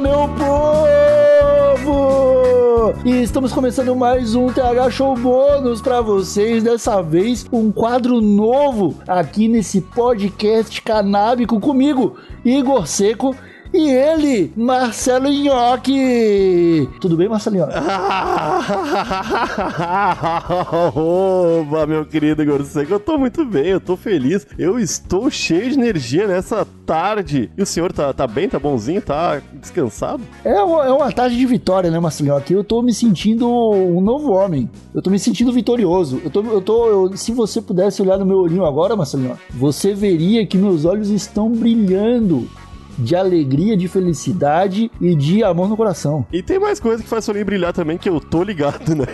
meu povo! E estamos começando mais um TH Show Bônus para vocês. Dessa vez, um quadro novo aqui nesse podcast canábico comigo, Igor Seco e ele, Marcelo Nhoque. Tudo bem, Marcelo Nhoque? Oba, meu querido Igor Seco, eu tô muito bem, eu tô feliz. Eu estou cheio de energia nessa tarde. E o senhor tá, tá bem, tá bonzinho, tá descansado? É uma, é uma tarde de vitória, né, Marcelo Nhoque? Eu tô me sentindo um novo homem. Eu tô me sentindo vitorioso. Eu tô, eu tô, eu, se você pudesse olhar no meu olhinho agora, Marcelo Nhoque, você veria que meus olhos estão brilhando de alegria, de felicidade e de amor no coração. E tem mais coisa que faz o olhinho brilhar também, que eu tô ligado, né?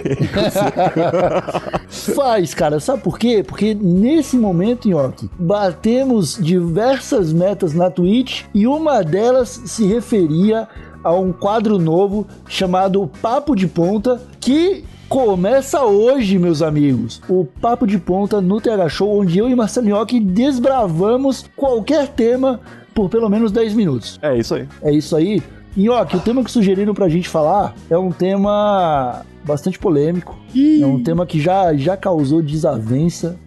faz, cara. Sabe por quê? Porque nesse momento, Nhoque, batemos diversas metas na Twitch e uma delas se referia a um quadro novo chamado Papo de Ponta, que Começa hoje, meus amigos, o Papo de Ponta no TH Show, onde eu e Marcelo Nhoque desbravamos qualquer tema por pelo menos 10 minutos. É isso aí. É isso aí. Nhoque, o tema que sugeriram pra gente falar é um tema bastante polêmico. Ih. É um tema que já, já causou desavença,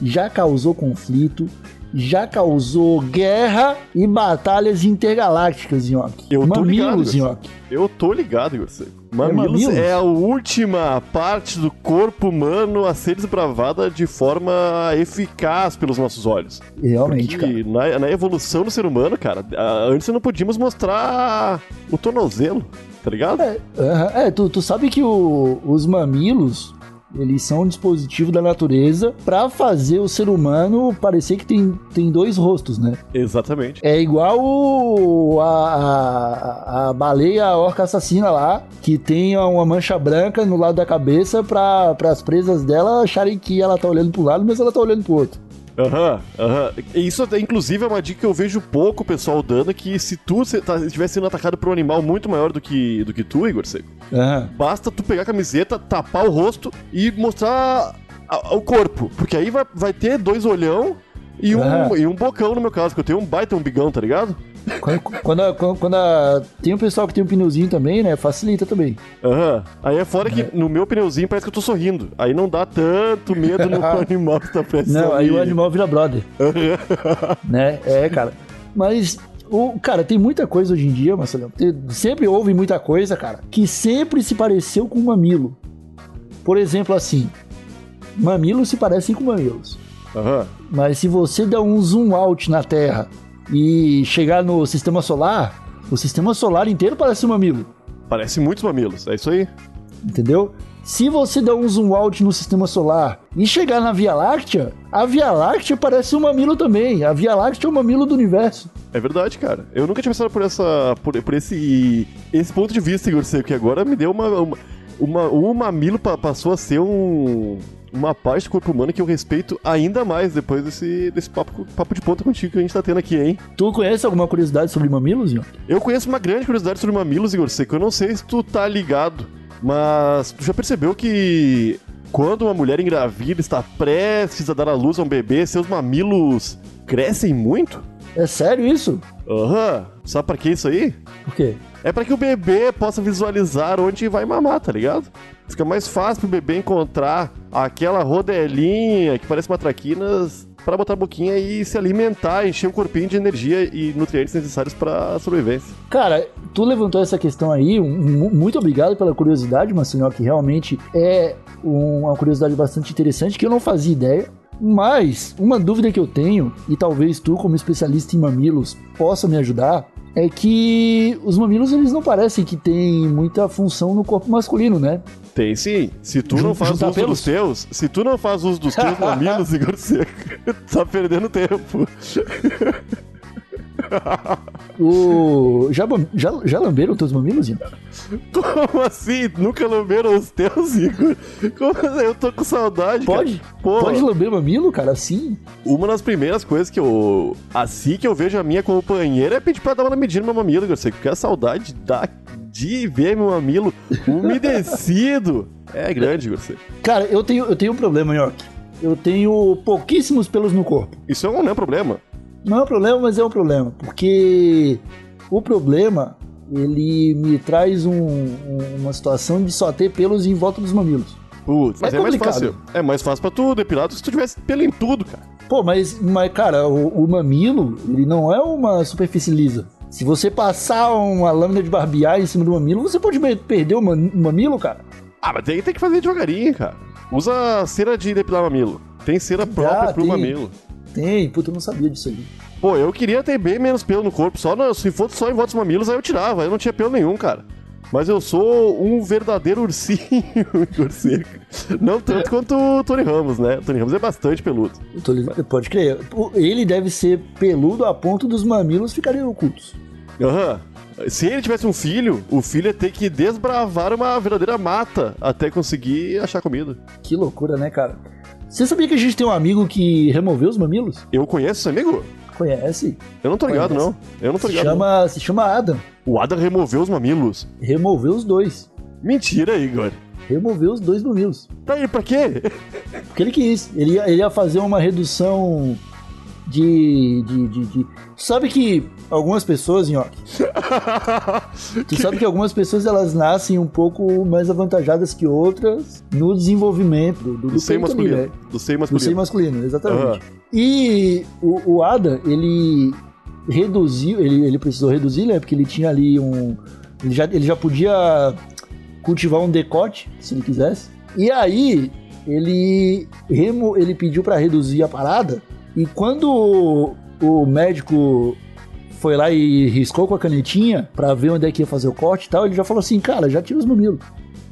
já causou conflito, já causou guerra e batalhas intergalácticas, Nhoque. Eu Mamilos, tô ligado, Nhoque. Eu tô ligado, você. Mamilos, é, mamilos é a última parte do corpo humano a ser desbravada de forma eficaz pelos nossos olhos. Realmente, Porque cara. Na, na evolução do ser humano, cara, antes não podíamos mostrar o tornozelo, tá ligado? É, é tu, tu sabe que o, os mamilos, eles são um dispositivo da natureza para fazer o ser humano parecer que tem, tem dois rostos, né? Exatamente. É igual a, a, a baleia a orca assassina lá, que tem uma mancha branca no lado da cabeça para as presas dela acharem que ela tá olhando pro lado, mas ela tá olhando pro outro. Aham, uhum, aham. Uhum. Isso, inclusive, é uma dica que eu vejo pouco pessoal dando, que se tu tá, estivesse sendo atacado por um animal muito maior do que, do que tu, Igor Seco, uhum. basta tu pegar a camiseta, tapar o rosto e mostrar a, o corpo. Porque aí vai, vai ter dois olhão e um, e um bocão, no meu caso, que eu tenho um baita um bigão, tá ligado? Quando, quando, quando, quando a, tem um pessoal que tem um pneuzinho também, né? Facilita também. Aham. Uhum. Aí é fora que é. no meu pneuzinho parece que eu tô sorrindo. Aí não dá tanto medo no animal que tá prestes Não, aí o animal vira brother. né? É, cara. Mas o, cara, tem muita coisa hoje em dia, Marcelo. Sempre houve muita coisa, cara, que sempre se pareceu com mamilo. Por exemplo, assim, mamilos se parecem com mamilos. Uhum. Mas se você der um zoom out na Terra e chegar no sistema solar, o sistema solar inteiro parece um mamilo. Parece muitos mamilos, é isso aí. Entendeu? Se você der um zoom out no sistema solar e chegar na Via Láctea, a Via Láctea parece um mamilo também. A Via Láctea é o mamilo do universo. É verdade, cara. Eu nunca tinha pensado por essa. por, por esse. esse ponto de vista, Igor, que agora me deu uma. uma, uma o mamilo passou a ser um uma parte do corpo humano que eu respeito ainda mais depois desse, desse papo, papo de ponta contigo que a gente tá tendo aqui, hein? Tu conhece alguma curiosidade sobre mamilos, Ian? Eu conheço uma grande curiosidade sobre mamilos, Igor Seco. Eu não sei se tu tá ligado, mas tu já percebeu que quando uma mulher engravida está prestes a dar à luz a um bebê, seus mamilos crescem muito? É sério isso? Aham. Uhum. Sabe pra que isso aí? Por quê? É para que o bebê possa visualizar onde vai mamar, tá ligado? Fica mais fácil pro bebê encontrar aquela rodelinha que parece uma traquinas para botar a boquinha e se alimentar, encher o corpinho de energia e nutrientes necessários para sobrevivência. Cara, tu levantou essa questão aí, um, muito obrigado pela curiosidade, Marcinho, que realmente é uma curiosidade bastante interessante que eu não fazia ideia. Mas uma dúvida que eu tenho, e talvez tu, como especialista em mamilos, possa me ajudar, é que os mamilos eles não parecem que tem muita função no corpo masculino, né? Tem sim. Se tu não faz uso pelos? dos teus, se tu não faz uso dos teus mamilos, Igor Seco, tá perdendo tempo. O... já, já, já lamberam teus mamilos, Igor? Como assim? Nunca lamberam os teus, Igor? Como assim? Eu tô com saudade. Pode? Pode lamber mamilo, cara, assim? Uma das primeiras coisas que eu. Assim que eu vejo a minha companheira é pedir pra dar uma medida no meu mamilo, Igor Seco, porque a saudade da de ver meu mamilo umedecido é grande, você. Cara, eu tenho, eu tenho um problema, York. Eu tenho pouquíssimos pelos no corpo. Isso não é um problema. Não é um problema, mas é um problema. Porque o problema ele me traz um, um, uma situação de só ter pelos em volta dos mamilos. Putz, mas é, é mais fácil. É mais fácil pra tu depilar se tu tivesse pelo em tudo, cara. Pô, mas, mas cara, o, o mamilo, ele não é uma superfície lisa. Se você passar uma lâmina de barbear em cima do mamilo, você pode perder o mamilo, cara. Ah, mas tem, tem que fazer devagarinho, cara. Usa cera de depilar mamilo. Tem cera própria ah, pro tem, mamilo. Tem, puta, eu não sabia disso aí. Pô, eu queria ter bem menos pelo no corpo. Só no, se fosse só em volta dos mamilos, aí eu tirava. Eu não tinha pelo nenhum, cara. Mas eu sou um verdadeiro ursinho, ursinho. Não tanto quanto o Tony Ramos, né? O Tony Ramos é bastante peludo. Pode crer. Ele deve ser peludo a ponto dos mamilos ficarem ocultos. Aham. Uhum. Se ele tivesse um filho, o filho ia ter que desbravar uma verdadeira mata até conseguir achar comida. Que loucura, né, cara? Você sabia que a gente tem um amigo que removeu os mamilos? Eu conheço esse amigo? Conhece? Eu não tô ligado, Conhece. não. Eu não tô ligado. Se chama, se chama Adam. O Adam removeu os mamilos? Removeu os dois. Mentira, Igor. Removeu os dois mamilos. Tá aí, pra quê? Porque ele quis. Ele ele ia fazer uma redução de, de, de, de... Sabe que algumas pessoas, Nhoque, tu sabe que algumas pessoas elas nascem um pouco mais avantajadas que outras no desenvolvimento do, do, do seio masculino. Né? Do seio masculino. Do seio masculino, exatamente. Uhum. E o, o Ada, ele reduziu, ele, ele precisou reduzir, né? Porque ele tinha ali um. Ele já, ele já podia cultivar um decote, se ele quisesse. E aí, ele, remo, ele pediu para reduzir a parada e quando o médico foi lá e riscou com a canetinha pra ver onde é que ia fazer o corte e tal, ele já falou assim, cara, já tira os mamilos.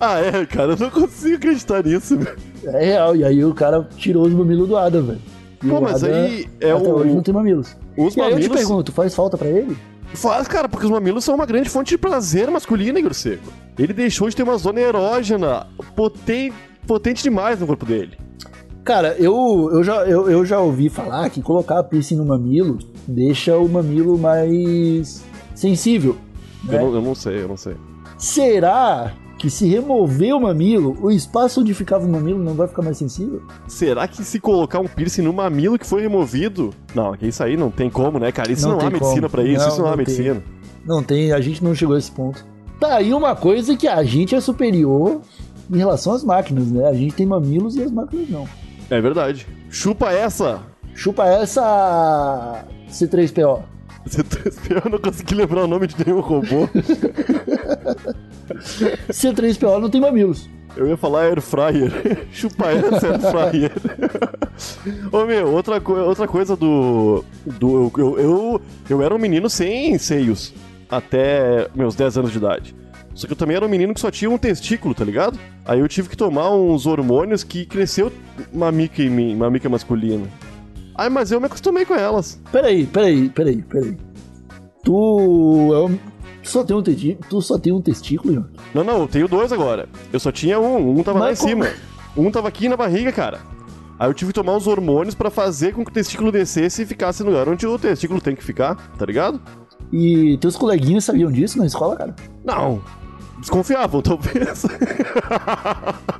Ah, é, cara, eu não consigo acreditar nisso, velho. É real, e aí o cara tirou os mamilos do Adam, velho. Pô, mas Adam, aí é até o... hoje não tem mamilos. Os e mamilos... aí eu te pergunto, faz falta para ele? Faz, cara, porque os mamilos são uma grande fonte de prazer masculino, Igor Seco. Ele deixou de ter uma zona erógena potente, potente demais no corpo dele. Cara, eu, eu, já, eu, eu já ouvi falar que colocar piercing no mamilo deixa o mamilo mais sensível. Né? Eu, não, eu não sei, eu não sei. Será que se remover o mamilo, o espaço onde ficava o mamilo não vai ficar mais sensível? Será que se colocar um piercing no mamilo que foi removido? Não, isso aí não tem como, né, cara? Isso não, não há medicina para isso, não, isso não, não há medicina. Não tem, a gente não chegou a esse ponto. Tá aí uma coisa que a gente é superior em relação às máquinas, né? A gente tem mamilos e as máquinas não. É verdade. Chupa essa! Chupa essa C3PO. C3PO, eu não consegui lembrar o nome de nenhum robô. C3PO não tem mamilos. Eu ia falar air fryer. Chupa essa air fryer. Ô meu, outra, co outra coisa do. do eu, eu, eu era um menino sem seios. Até meus 10 anos de idade. Só que eu também era um menino que só tinha um testículo, tá ligado? Aí eu tive que tomar uns hormônios que cresceu mamica em mim, mamica masculina. Ai, mas eu me acostumei com elas. Peraí, peraí, peraí, peraí. Tu é um... Tu só tem um testículo? Tu só tem um testículo, João? Não, não, eu tenho dois agora. Eu só tinha um, um tava mas lá em como... cima. Um tava aqui na barriga, cara. Aí eu tive que tomar uns hormônios para fazer com que o testículo descesse e ficasse no lugar onde o testículo tem que ficar, tá ligado? E teus coleguinhas sabiam disso na escola, cara? Não, desconfiavam, talvez.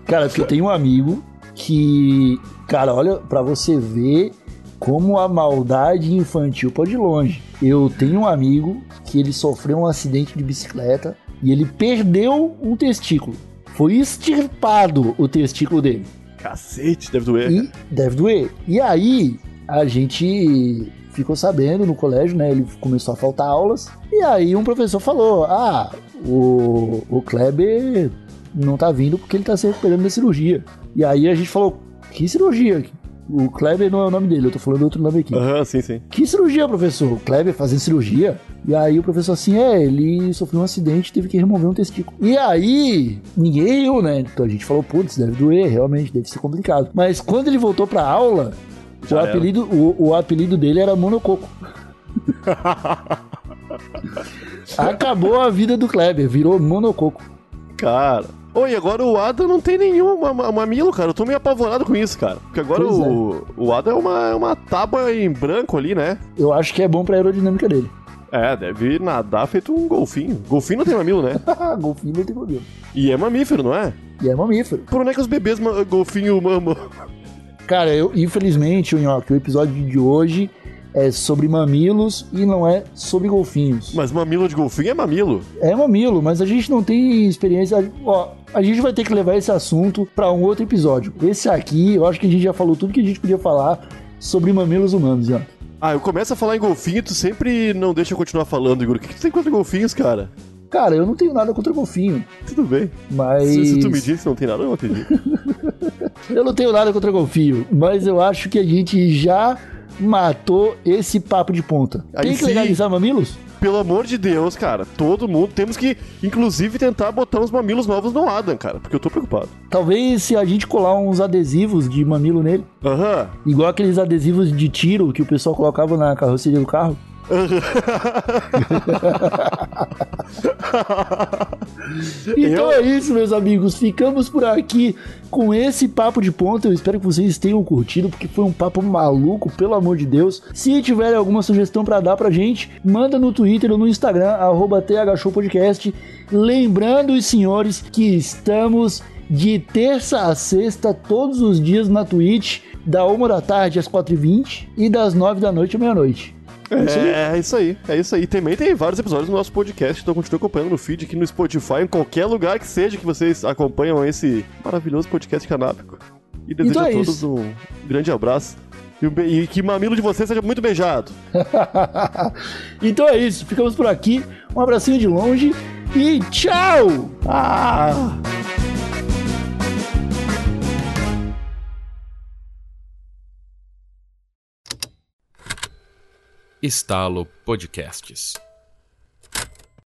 cara, porque eu tenho um amigo que, cara, olha, para você ver como a maldade infantil pode ir longe. Eu tenho um amigo que ele sofreu um acidente de bicicleta e ele perdeu um testículo. Foi extirpado o testículo dele. Cacete, deve doer. E deve doer. E aí, a gente ficou sabendo no colégio, né? Ele começou a faltar aulas. E aí um professor falou: Ah, o, o Kleber não tá vindo porque ele tá se recuperando da cirurgia. E aí a gente falou: Que cirurgia? O Kleber não é o nome dele, eu tô falando outro nome aqui. Aham, uhum, sim, sim. Que cirurgia, professor? O Kleber fazendo cirurgia? E aí o professor assim, é, ele sofreu um acidente teve que remover um testículo. E aí, ninguém riu, né? Então a gente falou, putz, deve doer, realmente, deve ser complicado. Mas quando ele voltou pra aula, o apelido, o, o apelido dele era Monococo. Acabou a vida do Kleber, virou monococo. Cara. Oi, agora o Ada não tem nenhum mamilo, cara. Eu tô meio apavorado com isso, cara. Porque agora o, é. o Ada é uma, é uma tábua em branco ali, né? Eu acho que é bom pra aerodinâmica dele. É, deve nadar feito um golfinho. Golfinho não tem mamilo, né? golfinho não tem mamilo. E é mamífero, não é? E é mamífero. Por onde é que os bebês golfinho mamam? Cara, eu, infelizmente, o, o episódio de hoje é sobre mamilos e não é sobre golfinhos. Mas mamilo de golfinho é mamilo. É mamilo, mas a gente não tem experiência. Ó, a gente vai ter que levar esse assunto para um outro episódio. Esse aqui, eu acho que a gente já falou tudo que a gente podia falar sobre mamilos humanos, já. Ah, eu começo a falar em golfinho, tu sempre não deixa eu continuar falando, Igor. O que, que tu tem contra golfinhos, cara? Cara, eu não tenho nada contra golfinho. Tudo bem. Mas. Se, se tu me disse que não tem nada, eu não acredito. eu não tenho nada contra golfinho, mas eu acho que a gente já matou esse papo de ponta. Aí tem que legalizar mamilos? Pelo amor de Deus, cara, todo mundo. Temos que, inclusive, tentar botar uns mamilos novos no Adam, cara, porque eu tô preocupado. Talvez se a gente colar uns adesivos de mamilo nele. Aham. Uhum. Igual aqueles adesivos de tiro que o pessoal colocava na carroceria do carro. então eu... é isso, meus amigos. Ficamos por aqui com esse papo de ponta. Eu espero que vocês tenham curtido, porque foi um papo maluco, pelo amor de Deus. Se tiverem alguma sugestão para dar pra gente, manda no Twitter ou no Instagram, thshowpodcast. Lembrando, os senhores, que estamos de terça a sexta, todos os dias na Twitch, da 1 da tarde às 4h20 e das 9 da noite à meia-noite. É, é, isso aí, é isso aí. Também tem vários episódios do nosso podcast, então continue acompanhando no feed aqui no Spotify, em qualquer lugar que seja que vocês acompanham esse maravilhoso podcast canábico. E desejo então é a todos isso. um grande abraço. E, que o mamilo de vocês seja muito beijado. então é isso, ficamos por aqui. Um abracinho de longe e tchau! Ah! Estalo Podcasts.